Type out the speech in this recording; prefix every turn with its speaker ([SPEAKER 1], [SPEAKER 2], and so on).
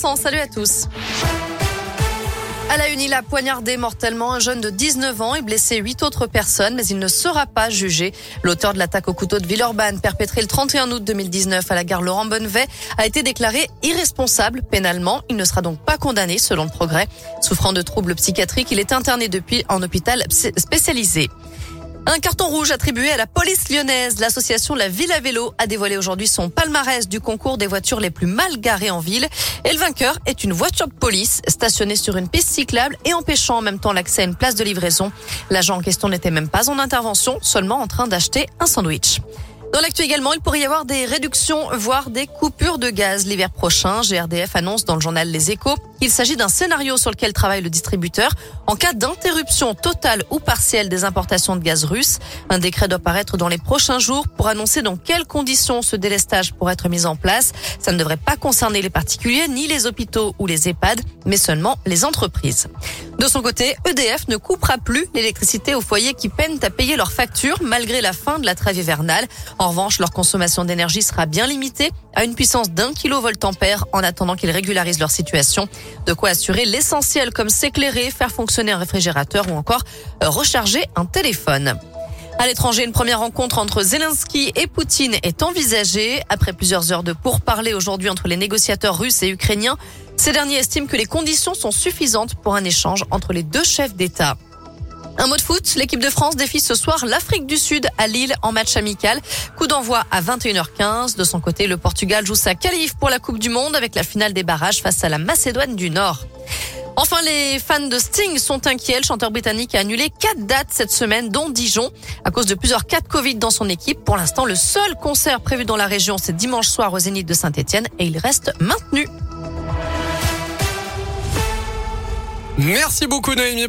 [SPEAKER 1] Salut à tous. À la une, il a poignardé mortellement un jeune de 19 ans et blessé huit autres personnes, mais il ne sera pas jugé. L'auteur de l'attaque au couteau de Villeurbanne, perpétrée le 31 août 2019 à la gare Laurent Bonnevet, a été déclaré irresponsable pénalement. Il ne sera donc pas condamné, selon le progrès. Souffrant de troubles psychiatriques, il est interné depuis en hôpital spécialisé. Un carton rouge attribué à la police lyonnaise. L'association La Ville à Vélo a dévoilé aujourd'hui son palmarès du concours des voitures les plus mal garées en ville. Et le vainqueur est une voiture de police stationnée sur une piste cyclable et empêchant en même temps l'accès à une place de livraison. L'agent en question n'était même pas en intervention, seulement en train d'acheter un sandwich. Dans l'actu également, il pourrait y avoir des réductions, voire des coupures de gaz l'hiver prochain. GRDF annonce dans le journal Les Échos qu'il s'agit d'un scénario sur lequel travaille le distributeur en cas d'interruption totale ou partielle des importations de gaz russe. Un décret doit paraître dans les prochains jours pour annoncer dans quelles conditions ce délestage pourrait être mis en place. Ça ne devrait pas concerner les particuliers, ni les hôpitaux ou les EHPAD, mais seulement les entreprises. De son côté, EDF ne coupera plus l'électricité aux foyers qui peinent à payer leurs factures malgré la fin de la trêve hivernale. En revanche, leur consommation d'énergie sera bien limitée à une puissance d'un kilovoltampère en attendant qu'ils régularisent leur situation. De quoi assurer l'essentiel comme s'éclairer, faire fonctionner un réfrigérateur ou encore recharger un téléphone. À l'étranger, une première rencontre entre Zelensky et Poutine est envisagée. Après plusieurs heures de pourparlers aujourd'hui entre les négociateurs russes et ukrainiens, ces derniers estiment que les conditions sont suffisantes pour un échange entre les deux chefs d'État. Un mot de foot, l'équipe de France défie ce soir l'Afrique du Sud à Lille en match amical. Coup d'envoi à 21h15. De son côté, le Portugal joue sa qualif pour la Coupe du Monde avec la finale des barrages face à la Macédoine du Nord. Enfin, les fans de Sting sont inquiets. Le chanteur britannique a annulé quatre dates cette semaine, dont Dijon, à cause de plusieurs cas de Covid dans son équipe. Pour l'instant, le seul concert prévu dans la région, c'est dimanche soir au Zénith de Saint-Etienne et il reste maintenu.
[SPEAKER 2] Merci beaucoup Noémie.